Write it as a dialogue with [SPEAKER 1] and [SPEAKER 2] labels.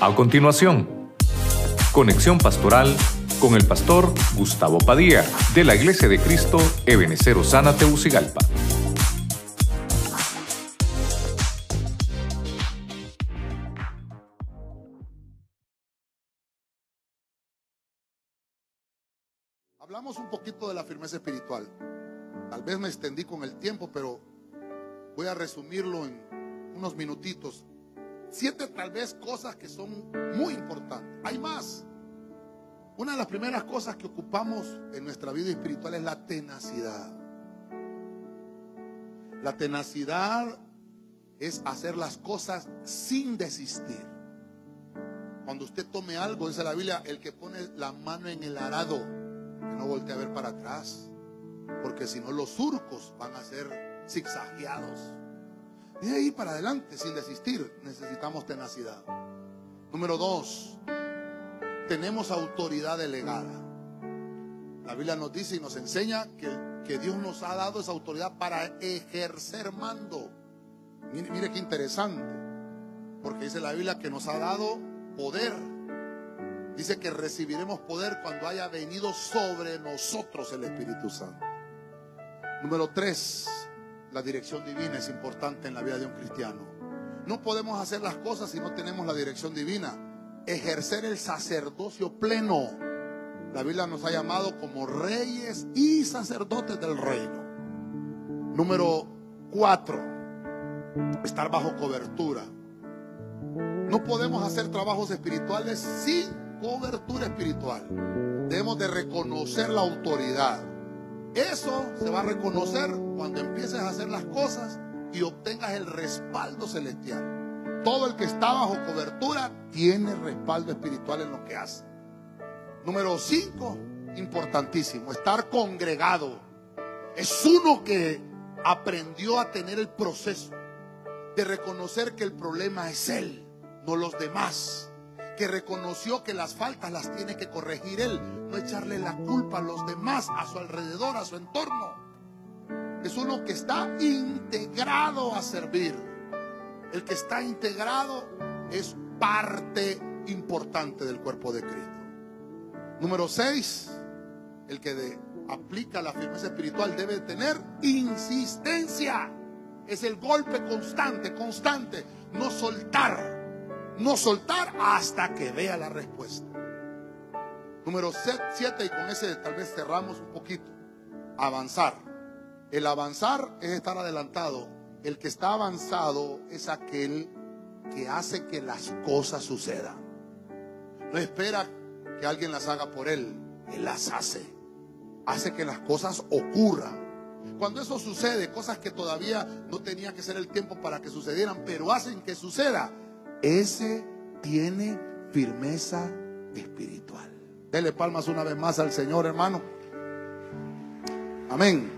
[SPEAKER 1] A continuación, conexión pastoral con el pastor Gustavo Padilla de la Iglesia de Cristo Ebenecer Osana Teucigalpa.
[SPEAKER 2] Hablamos un poquito de la firmeza espiritual. Tal vez me extendí con el tiempo, pero voy a resumirlo en unos minutitos siete tal vez cosas que son muy importantes. Hay más. Una de las primeras cosas que ocupamos en nuestra vida espiritual es la tenacidad. La tenacidad es hacer las cosas sin desistir. Cuando usted tome algo, dice la Biblia, el que pone la mano en el arado, que no voltee a ver para atrás, porque si no los surcos van a ser zigzagueados. De ahí para adelante, sin desistir, necesitamos tenacidad. Número dos, tenemos autoridad delegada. La Biblia nos dice y nos enseña que, que Dios nos ha dado esa autoridad para ejercer mando. Mire, mire qué interesante, porque dice la Biblia que nos ha dado poder. Dice que recibiremos poder cuando haya venido sobre nosotros el Espíritu Santo. Número tres, la dirección divina es importante en la vida de un cristiano. No podemos hacer las cosas si no tenemos la dirección divina. Ejercer el sacerdocio pleno. La Biblia nos ha llamado como reyes y sacerdotes del reino. Número cuatro, estar bajo cobertura. No podemos hacer trabajos espirituales sin cobertura espiritual. Debemos de reconocer la autoridad. Eso se va a reconocer cuando empieces a las cosas y obtengas el respaldo celestial. Todo el que está bajo cobertura tiene respaldo espiritual en lo que hace. Número 5, importantísimo, estar congregado. Es uno que aprendió a tener el proceso de reconocer que el problema es él, no los demás que reconoció que las faltas las tiene que corregir él, no echarle la culpa a los demás, a su alrededor, a su entorno. Es uno que está integrado a servir. El que está integrado es parte importante del cuerpo de Cristo. Número 6, el que aplica la firmeza espiritual debe tener insistencia. Es el golpe constante, constante, no soltar no soltar hasta que vea la respuesta. Número 7, y con ese tal vez cerramos un poquito. Avanzar. El avanzar es estar adelantado. El que está avanzado es aquel que hace que las cosas sucedan. No espera que alguien las haga por él. Él las hace. Hace que las cosas ocurran. Cuando eso sucede, cosas que todavía no tenía que ser el tiempo para que sucedieran, pero hacen que suceda, ese tiene firmeza espiritual. Dele palmas una vez más al Señor, hermano. Amén.